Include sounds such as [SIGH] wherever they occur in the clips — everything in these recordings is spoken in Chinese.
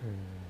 three.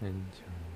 先将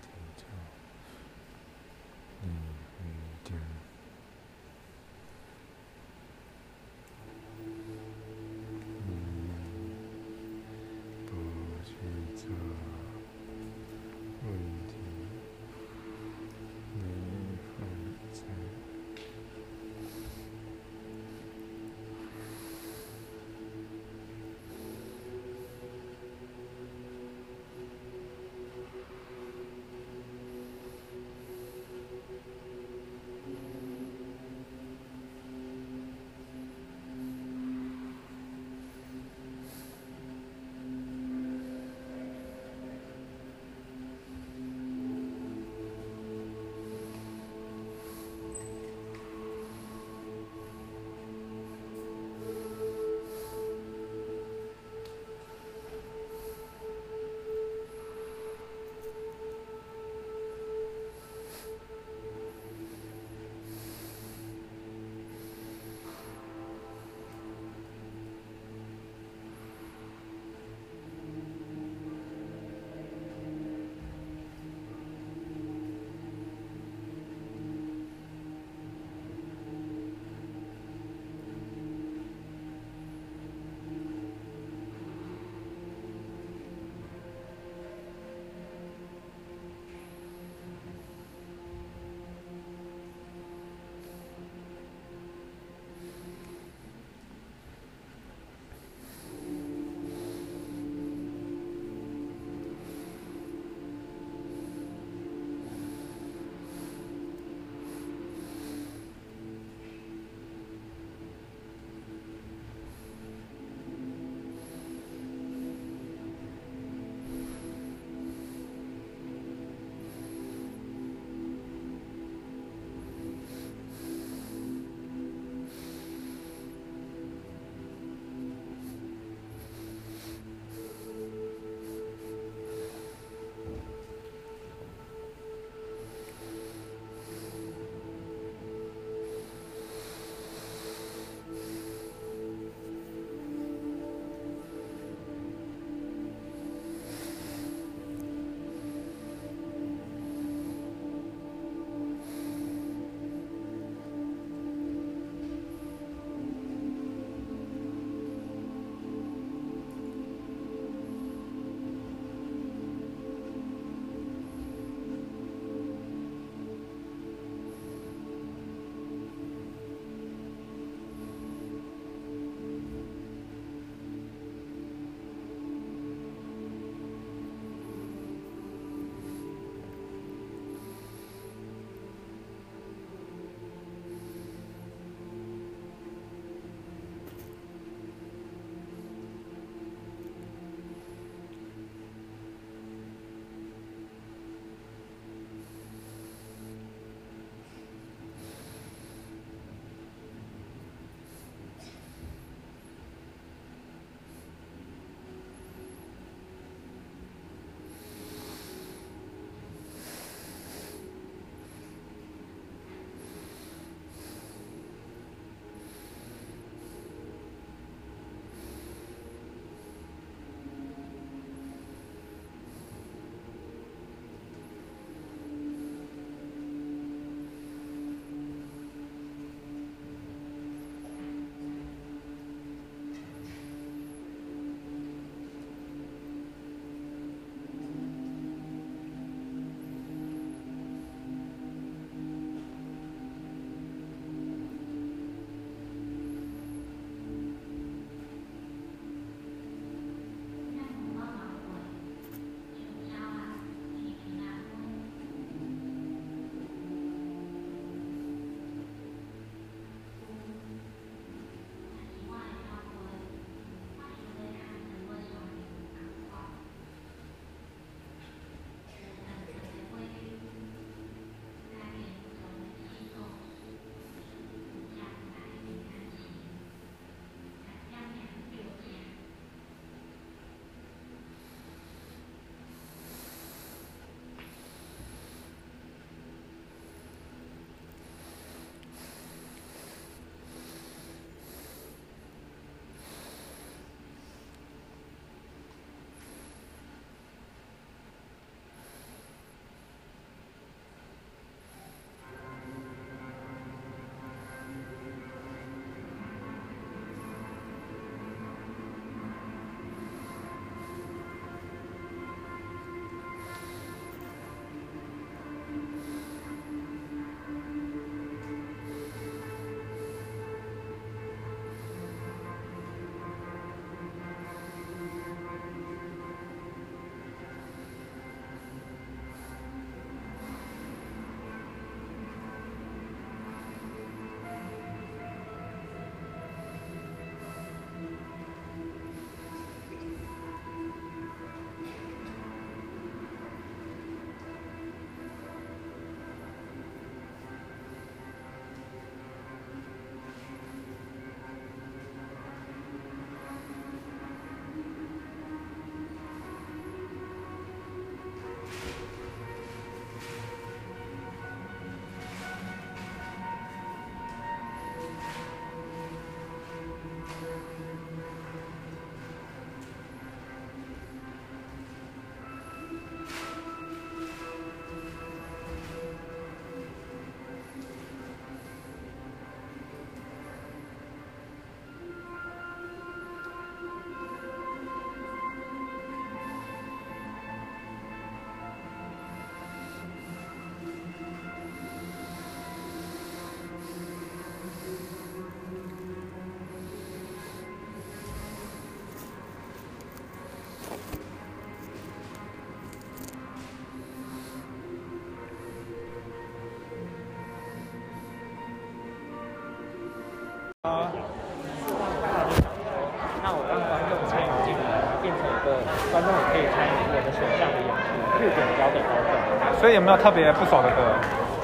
所以有没有特别不爽的歌？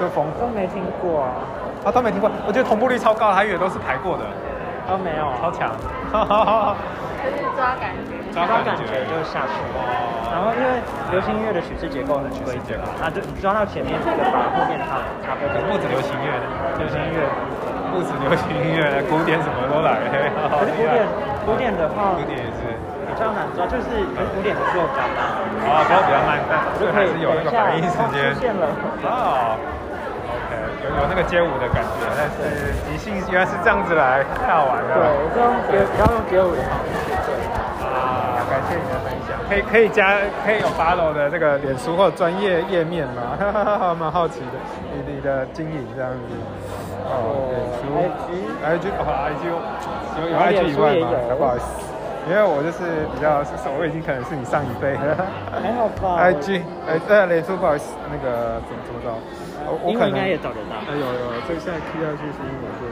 就风都没听过啊，啊都没听过，我觉得同步率超高，还以为都是排过的，都没有啊，超强。就 [LAUGHS] 是抓感觉。抓抓感感觉觉就下去了。然后因为流行音乐的曲式结构很规则嘛，那就你抓到前面这个，把后面唱差不多。不止流行乐，流行音乐，不止流行音乐，古典什么都来。可是古典古典的话古典也是。比较难抓，就是可是古典的速度比较慢，哦，标比较慢，但就可以这还是有那个反应时间出。现了。哦，OK，有有那个街舞的感觉，但是即兴原来是这样子来，太好玩了。对，这种街比较用街舞的方式。啊，感谢你的分享。可以可以加可以有 follow 的这个脸书或者专业页面吗？哈哈哈，蛮好奇的，你你的经营这样子。哦，脸书 IG 哦 IG 有有 IG 以外吗？不好意思，因为我就是比较是我已经可能是你上一辈了。还好吧 [LAUGHS] IG 哎对，脸书不好意思，那个怎么怎么着？我我可能应该也找得到。哎有有，这个现在 Key 下去是英文对。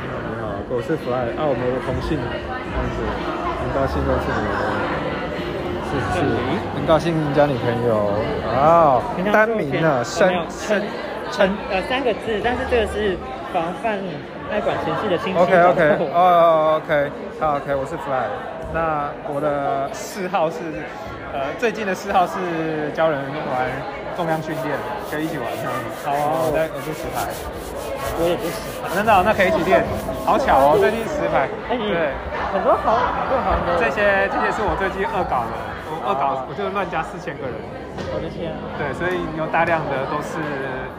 你好你好，我是 Fly，啊我们的同姓，这样子，很高兴认识你们，是是，很高兴交女朋友，哦，单名啊，申申陈呃三个字，但是这个是防范爱管闲事的亲戚。OK OK，哦 OK，好 OK，我是 Fly。那我的嗜好是，呃，最近的嗜好是教人玩重量训练，可以一起玩。好啊，我在我是实牌，我也不喜欢。真的哦、那可以一起练，好巧哦，最近实牌。哎，你对，很多好各行的这些这些是我最近恶搞的，我恶搞我就乱加四千个人。我的天啊！对，所以有大量的都是，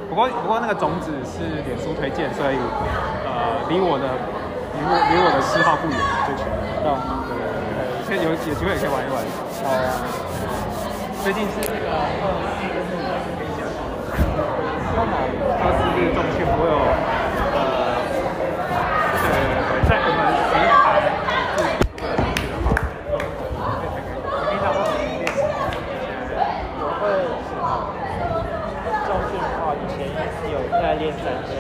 不过不过那个种子是脸书推荐，所以呃离我的离我离我的嗜好不远，就全懂。对对对，所以有有机会也可以玩一玩。好啊。最近是那个二四六可以讲，二四六重训我有呃呃在我们平台自己去的话，你平常会怎么练习？我会重训的话，以前有在练三项，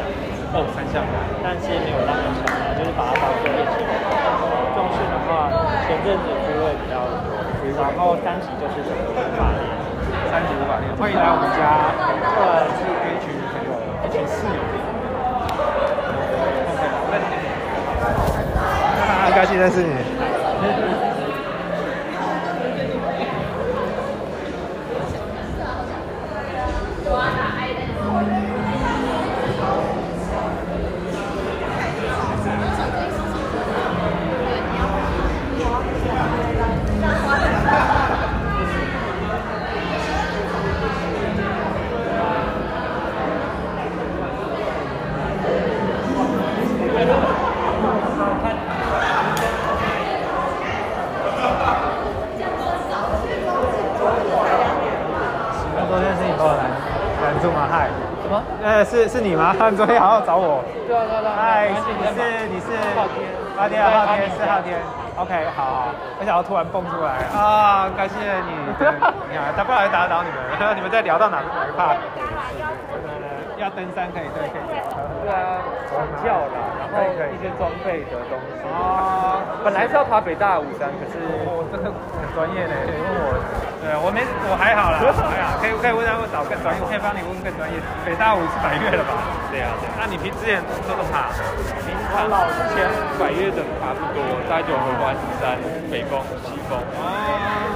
哦，三项。但是没有那么强啊，就是把它当做练习。重训的话，前阵子部位比较多，然后三级就是整个无法练。三级无法练，欢迎来我们家，呃，是跟一群朋友，一群室友。OK，很高兴认识你。那昨天是你把我拦拦住吗？嗨，什么？呃，是是你吗？[LAUGHS] 你昨天好好找我。对啊对啊对啊。嗨，你是你是昊天昊天昊天是昊天。OK，好好，没想到突然蹦出来啊！感谢你，对 [LAUGHS] 你好，他不好意思打扰你们，[LAUGHS] 你们在聊到哪哪一趴要登山可以对可以聊。对啊，管教啦，然后一些装备的东西。哦，本来是要爬北大五山，可是我真的很专业呢，你问我，对我没我还好啦，还好，可以可以问他们找更专业，我可以帮你问更专业。北大五是百越了吧？对啊，对啊。那你平之前都怎么爬？平常老之前百越的爬不多，大概就合欢山、北峰、西峰。哦，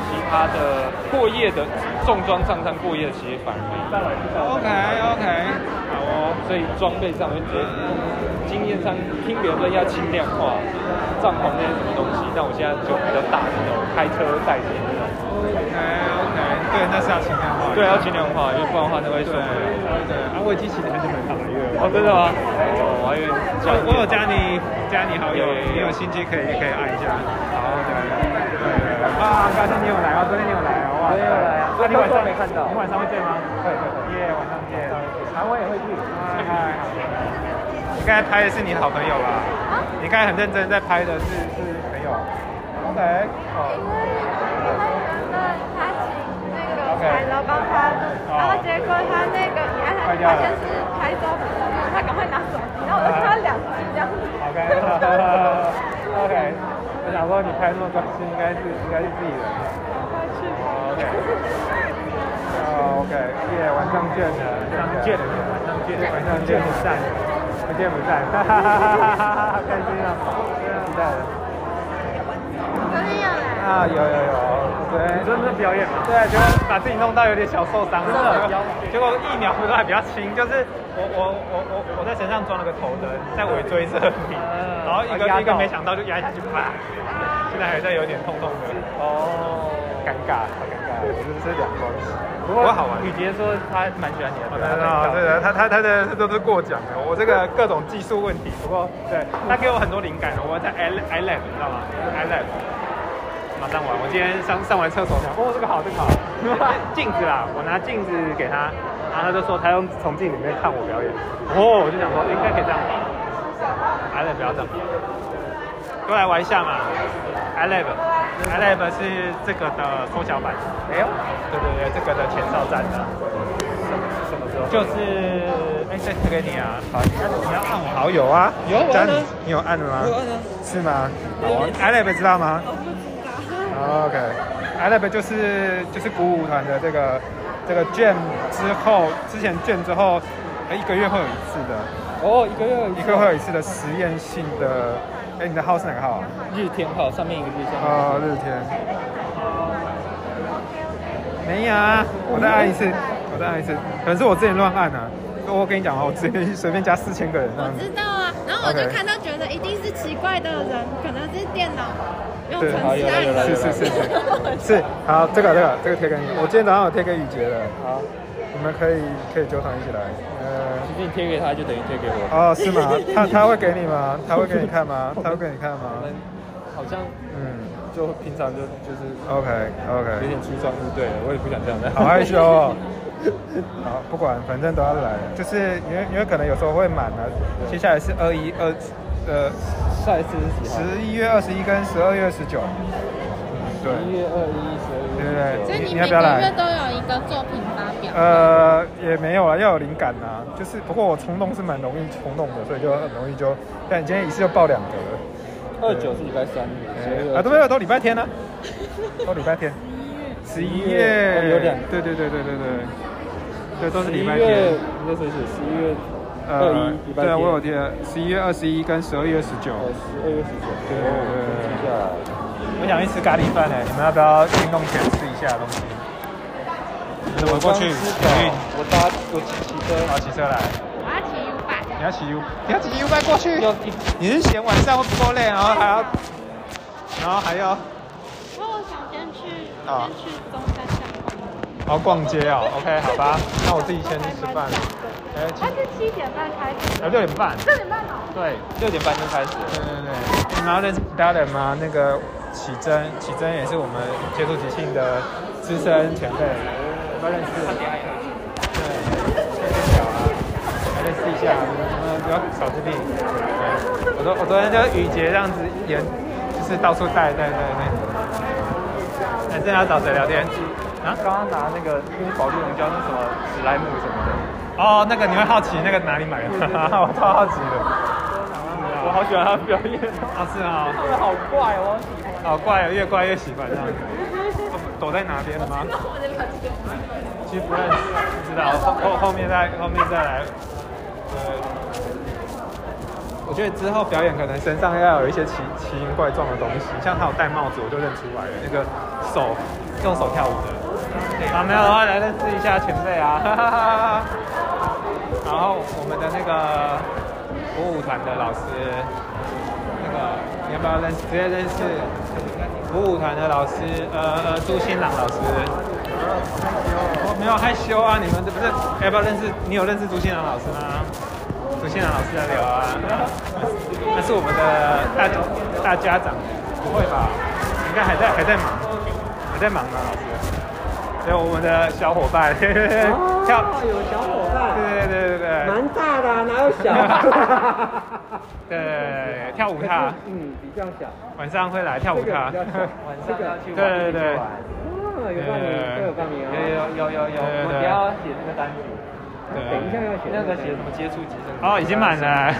其他的过夜的重装上山过夜的其实反而没有。OK OK，所以装备上面觉得经验上听别人说要轻量化，帐篷那些什么东西，但我现在就比较大的那种开车带着那种。OK OK，对，那是要轻量化。对，要轻量化，因为不然的话那会受对不了。对，啊，我已经骑了很久没爬百越了。哦，真的吗？哦，我还以为我我有加你加你好友，你有心机可以可以按一下。好，对对对对。啊，高兴你有来啊，昨天你有来哦，哇，昨天有来啊那你晚上没看到你晚上会见吗？会会会。耶，晚上见。台湾也会去。嗨嗨，好。你刚才拍的是你的好朋友吧？你刚才很认真在拍的是是朋友。OK，哦。他请那个海楼帮他，然后结果他那个你按他发现是拍照的，他赶快拿手机，然后我就看到两只这样子。OK，OK，我想说你拍那么专心，应该是应该是自己人。OK。哦，OK，耶，晚上见了，晚上见了，晚上见，晚上见不散，不见不散，哈哈哈哈哈哈，开心啊，期待了。昨天有来。啊，有有有，对，你说那表演吗？对，结果把自己弄到有点小受伤，真的。结果疫苗不是还比较轻，就是我我我我我在身上装了个头灯，在尾椎这里，然后一个一个没想到就压下去，啪，现在还在有点痛痛的，哦，尴尬，好尴尬，我真的是两光。不过好玩。雨杰说他蛮喜欢你的，真的啊，对的，他他他的都是过奖的，我这个各种技术问题，不过对他给我很多灵感，我在 i i lab 你知道吗？i lab 马上玩，我今天上上完厕所想，哦这个好这个好，[LAUGHS] 镜子啦，我拿镜子给他，然后他就说他用从镜里面看我表演，哦我就想说应该可以这样吧，i lab 不要这样，过来玩一下嘛，i lab。i lab 是这个的缩小版，哎呦，对对对，这个的前哨站的。什么时候？就是，哎，这次给你啊，好，你要按我好友啊，有我按啊你有按了吗？有按啊是吗？好，iLab 知道吗？OK，iLab 就是就是鼓舞团的这个这个卷之后，之前卷之后，哎，一个月会有一次的，哦，一个月一个月会有一次的实验性的，哎，你的号是哪个号？啊？日天号上面一个日天啊，哦，日天。没有啊，我再按一次，我再按一次，可能是我之前乱按啊。我跟你讲啊，我直接随便加四千个人我知道啊，然后我就看到觉得一定是奇怪的人，可能是电脑用对。程式按的。是是是是。是，好，这个这个这个贴给你，我今天早上有贴给雨杰了，好，你们可以可以纠团一起来。呃，其实你贴给他就等于贴给我，哦，是吗？他他会给你吗？他会给你看吗？[LAUGHS] 他会给你看吗我们？好像嗯就平常就就是 OK OK，有点出双入对了，我也不想这样的，好害羞哦。[LAUGHS] 好，不管，反正都要来，就是因为因为可能有时候会满啊。接下来是二一二呃下一次是？十一月二十一跟十二月十九，对一月二一、十二对月所以你你要不要来每个月都有一个作品发表。呃，也没有啊，要有灵感呐、就是不过我冲动是蛮容易冲动的，所以就很容易就，但你今天一次就报两个了。二九是礼拜三，十二月啊，都没有，都礼拜天呢、都礼拜天。十一月哦有两对对对对对对，对都是礼拜十一月天。你在谁写？十一月二一礼拜对啊，我有贴，十一月二十一跟十二月十九。哦，十二月十九，对对对记下来。我想去吃咖喱饭呢，你们要不要运动前吃一下东西？我过去，我搭我骑骑车，好骑车来。我要骑 U 版。你要骑 U，你要骑 U 拜过去。你是嫌晚上会不够累，然后还要，[LAUGHS] 然后还要，我想先去，啊先去中山站逛。然后逛街哦。OK，好吧，[LAUGHS] 那我自己先去吃饭。哎，七它是七点半开始。呃六点半。六点半哦。对，六点半就开始了。对对对。你们要认识其他人吗？那个启真，启真也是我们接触即兴的资深前辈，要不要认识？对，先聊啊，认识一下，你们不要少自闭。对，我昨我昨天就雨杰这样子演，就是到处带带带带。哎，这要找谁聊天？啊？刚刚拿那个那个保利龙胶，那什么史莱姆什么的，哦，那个你会好奇那个哪里买的？我超好奇的。我好喜欢他的表演，啊，是啊，他们好怪哦，好怪啊，越怪越喜欢这样。躲在哪边了吗？其实不认识，不知道后后后面再后面再来。对，我觉得之后表演可能身上要有一些奇奇形怪状的东西，像他有戴帽子，我就认出来了，那个手用手跳舞的。啊，没有的话来认识一下前辈啊。哈哈哈哈然后我们的那个鼓舞团的老师，那个你要不要认识？直接认识舞舞团的老师，呃呃，朱新朗老师。我没有害羞啊，你们这不是要不要认识？你有认识朱新朗老师吗？朱新朗老师来聊啊，那是我们的大大家长，不会吧？应该还在还在忙，还在忙呢，老师。对，我们的小伙伴，跳，有小伙伴，[LAUGHS] 对对对对对，蛮大的、啊，哪有小？对，跳舞踏，嗯，比较小，晚上会来跳舞踏这个比。较小，晚上要去对对对，哦，有报名，都有报名有哦。有有有有，我等一下要写那个单曲，等一下要写那个写什么接触集成哦，已经满了，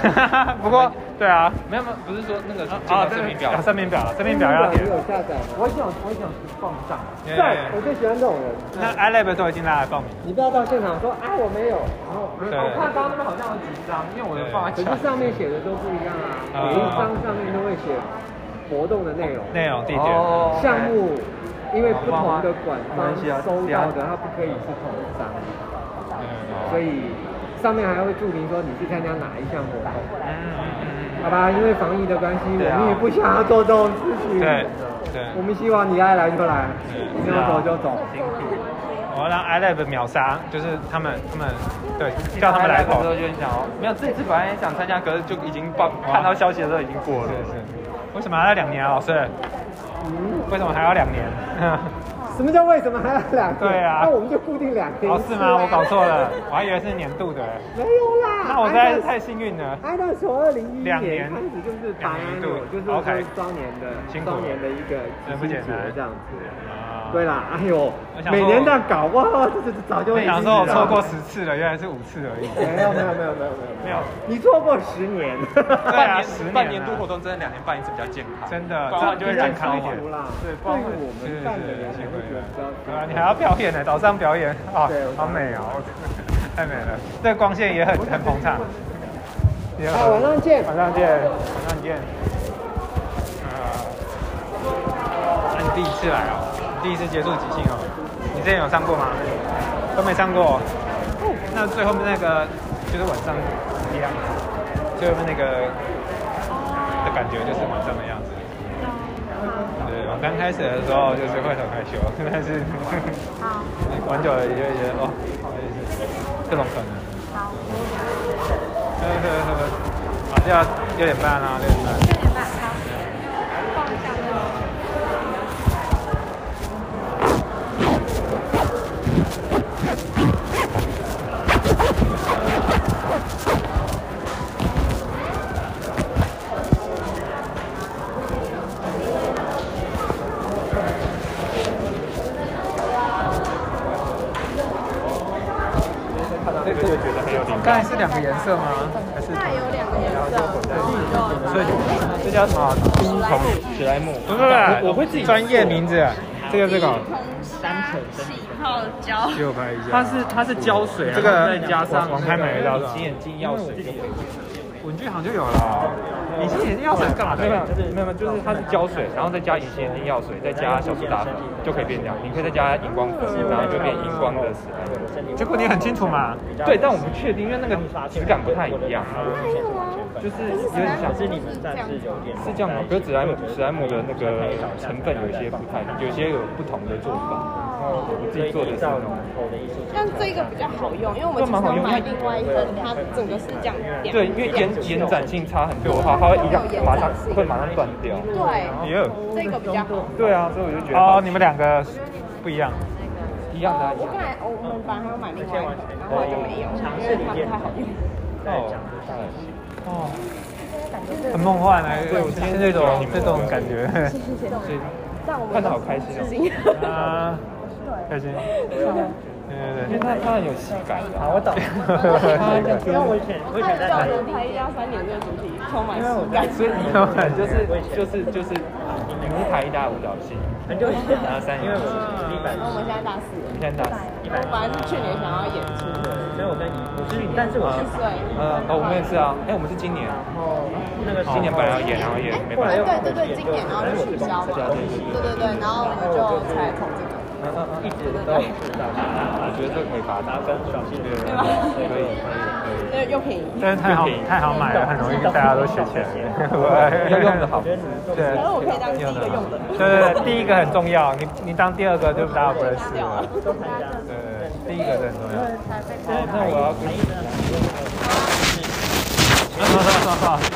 不过对啊，没有没有，不是说那个健啊，康声明表。啊，声明表，证明表要填你。有下载吗？我想我想放上，对。对，我最喜欢这种人。那 iLab 都已经拉来报名。你不要到现场说啊我没有，然后我看刚刚那边好像有几张，因为我的放在可是上。面写的都不一样啊，啊每一张上面都会写活动的内容、内容地点。哦项目，因为不同的管方收到的，它不可以是同一张，所以上面还会注明说你去参加哪一项活动。嗯嗯嗯好吧，因为防疫的关系，我们也不想要做这种事情。对对我们希望你爱来就来，嗯你要走就走。我要让 iLab 秒杀，就是他们他们对叫他们来跑的时。候就很想哦，没有这次本来也想参加，可是就已经报看到消息的时候已经过了。是是，为什么还要两年啊，老师？为什么还要两年？什么叫为什么还要两个？对啊那我们就固定两个。哦，是吗？我搞错了，[LAUGHS] 我还以为是年度的。没有啦。那我实在是太幸运了。挨到从二零一年年开始就是白安两年度就是 OK 说双年的双年的一个真不简单这样子。啊对啦，哎呦每年这样搞哇，这这这早就没想说我错过十。次了，原来是五次而已。没有没有没有没有没有没有，你错过十年。对半啊十年半年度活动真的两年办一次比较健康，真的不然就会健健康一点对，不对于我们办的人也会觉得比较对啊，你还要表演呢，早上表演啊，好美哦，[LAUGHS] 太美了。这个光线也很很捧场。也好晚上见晚上见，晚上见。啊，那你第一次来哦？你第一次接触即兴哦？你之前有上过吗？都没上过。那最后面那个就是晚上一样，最后面那个的感觉就是晚上的样子。对，我刚开始的时候就是会很害羞，但是玩久了也就觉得哦，就是各种可能。好，呵呵呵，好，就要六点半啦，六点半。六点半，刚才是两个颜色吗？还是它有两个颜色，所以这叫什么？冰桶史莱姆，不是不是，我会自己专业名字，这个这个三层气泡胶。给我拍一下。它是它是胶水，这个再加上网拍买得到的隐形眼镜药水就可以。文具行就有了。隐形眼镜药水是干嘛的没？有没有没有，就是它是胶水，然后再加隐形眼镜药水，再加小苏打粉就可以变亮。你可以再加荧光粉，然后就变荧光的史莱姆。结果你很清楚嘛？对，但我不确定，因为那个质感不太一样，就是有点像是你这样子。是这样吗？可是史莱姆史莱姆的那个成分有一些不太，有些有不同的做法。然后我自己做的是那种，但这个比较好用，因为我们其实要买另外一个，它整个是这样点。对，因为延延展性差很多，它它会一样马上会马上断掉。对，有。这个比较好。对啊，所以我就觉得哦，你们两个不一样。一样的啊，一我样本来我们本来还要买另外一个，然后就没有，因为它不太好用。哦。哦，很梦幻啊，对，是那种这种感觉。但我们看得好开心哦，啊，开心。对对因为它它很有喜感的。好，我懂。因为我以前我以前在叫人拍一加三点这个主题充满喜感。所以你就是就是就是你是台一大舞蹈系，很久以前，然后三因为我一百然后我们现在大四了，你现在大四。我本来是去年想要演出的，所以我跟你我是你，但是我是一岁。呃，哦，我们也是啊，哎，我们是今年，那个今年本来要演，然后也没办哎，法。对对对，今年然后就取消嘛，对对对，然后我们就才碰这个，一直都有知道，我觉得这可以发展，跟小新的对吗？可以可以可以。又便宜。但是太好太好买了，很容易大家都学起来。要用的好，对然后我可以当第一个用的。对对对，第一个很重要，你你当第二个就大家不会试了。对对对，第一个是很重要。那我要跟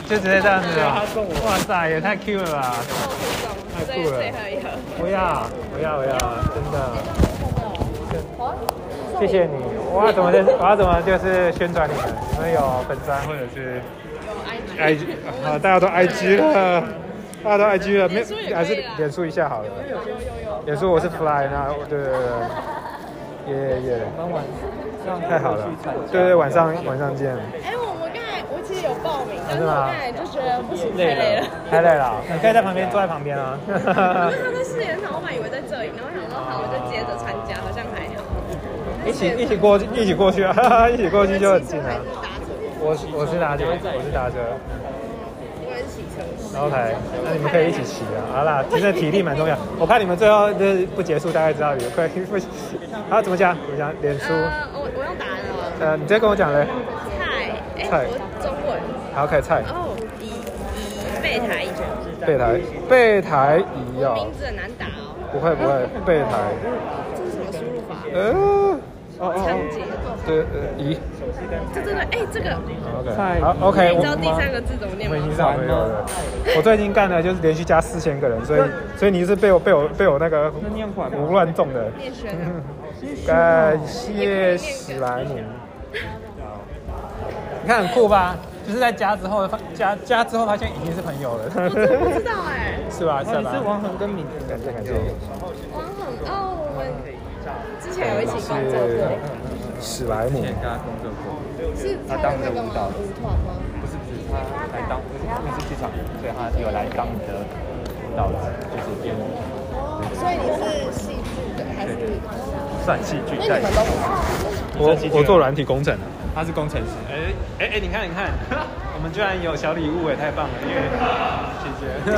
就直接这样子啊！哇塞，也太 Q 了吧！太酷了最后一盒。不要不要不要，真的。谢谢你，我要怎么的？我要怎么就是宣传你们？你们有粉专或者是 IG 啊？大家都 IG 了，大家都 IG 了，没还是脸书一下好了。脸书我是 Fly，那对对对，耶耶。太好了，对对，晚上晚上见。哎，我们刚才我其实有报名，但是是吗我刚才就觉得不行，太累了。太累了，你可以在旁边坐在旁边啊。因为他在试演场，我本来以为在这里，然后想说好，我就接着参加，好像还好。一起一起过去，一起过去啊，[LAUGHS] 一起过去就很近了还。是搭车？我是我是打车，我是打车，因为是骑车。然后台，那你们可以一起骑啊。好啦，其实体力蛮重要。[LAUGHS] 我看你们最后就是不结束，大概知道你们会不。好，怎么讲？怎么讲？脸书，呃，我我用打的了。呃，你直接跟我讲嘞。菜，哎，中文。好，开始菜。哦，以以备台，备台，备台仪哦。名字很难打哦。不会不会，[LAUGHS] 备台。这是什么输入法？呃，哦哦仓哦，颉。对，呃，仪。这真的，哎，这个。OK，好，OK，我你知道第三个字怎么念吗我已？经上没有了。我最近干的就是连续加四千个人，所以所以你是被我被我被我那个胡乱中的。感谢史莱姆。你看很酷吧？就是在加之后发加加之后发现已经是朋友了。我真不知道哎。是吧？是吧？是王恒跟敏感觉感觉。王恒哦，我们之前有一起工作过，史莱姆。跟他工作过，是他的那个吗？舞团吗？不是不是，他来当，不是因为是剧场人，所以他有来当你的舞蹈者，就是编舞，所以你是戏剧的还是？算戏剧那在你们都？我我做软体工程的。他是工程师，哎哎哎，你看你看，[LAUGHS] 我们居然有小礼物哎，太棒了！因为谢谢。[LAUGHS]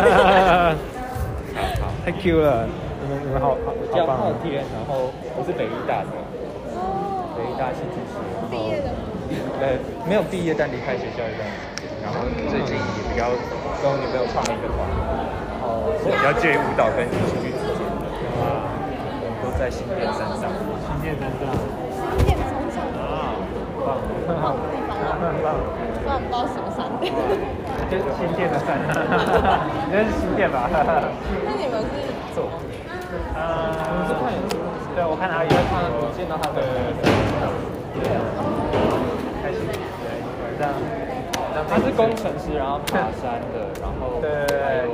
好好，太 Q 了，你们你们好好我叫！昊天，然后我是北医大的，北医大戏剧系，毕业的吗？呃，没有毕业但离开学校一段时间，然后最近也比较跟女朋友创了一个团，然后是比较介于舞蹈跟戏剧之间的，啊，我们都在新店山上，新店山上 [LAUGHS] 棒，棒的地方啊，棒棒，不然不知道什么山。就是新店的山，应该是新店吧？那你们是做，呃，是看对，我看阿姨在看，我见到他的，开心，对，这样。他是工程师，然后爬山的，然后对还有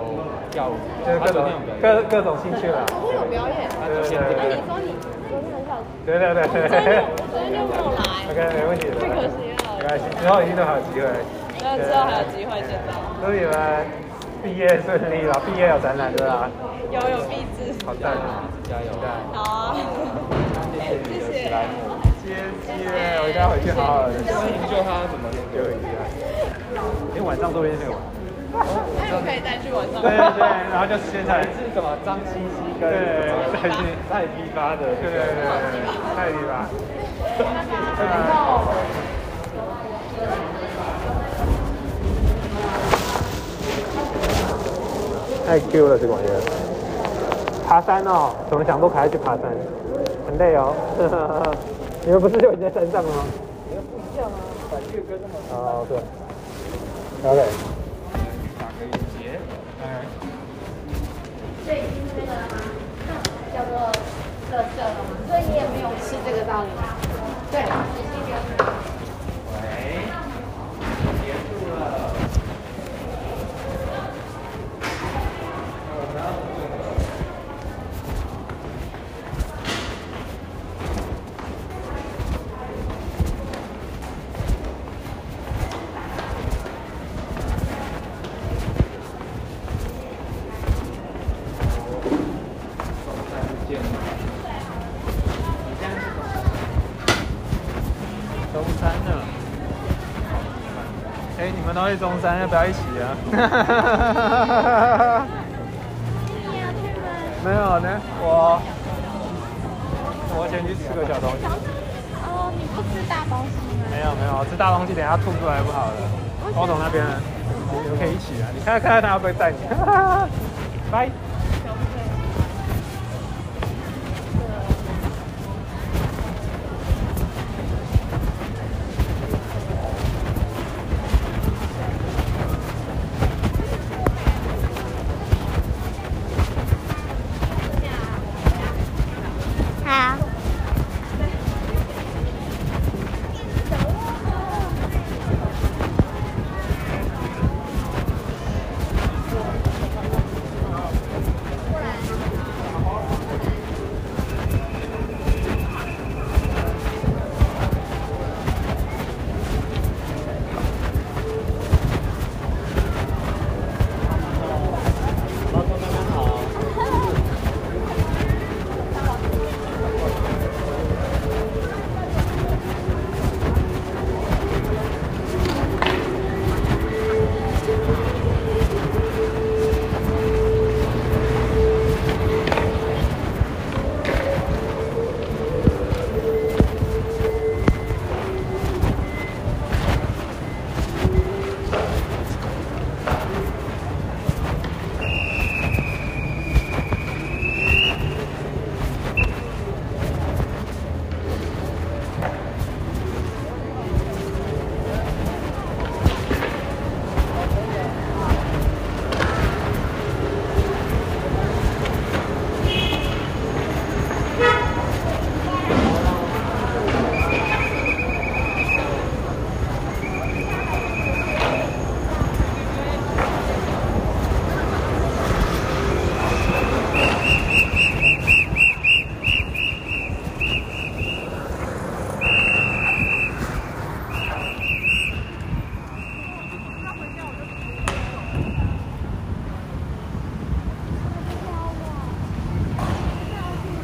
跳舞，就是各种昨天有表演，各各种兴趣啦。昨天有表演。他昨天那你说你昨天很少，对对对对昨天对。就昨天就没有来，OK，没问题。太可惜了。没关系，之后一定都还有机会。那之后还有机会见到。祝你们毕业顺利吧，毕业有展览对吧？有有壁纸。好赞啊！加油！好啊。谢谢。谢谢，我一定要回去好好的研究他怎么研究一下。因为晚上做一些玩。那我可以再去晚上。对对对，然后就现在是什么张西西跟对蔡批发的，对对对对，太厉害。太 Q 了这个玩意儿。爬山哦，怎么想都还要去爬山，很累哦。你们不是就已经在山上了吗？哦，对。打个音节。所以今天的叫做特色了吗？所以你也没有吃这个道理吗？对，都去中山，要不要一起啊？[LAUGHS] 没有呢，我我先去吃个小东西。哦，你不吃大东西吗？没有没有，吃大东西等下吐出来不好了。包总那边，你们可以一起啊。你看看他会不会带你？[LAUGHS] 拜。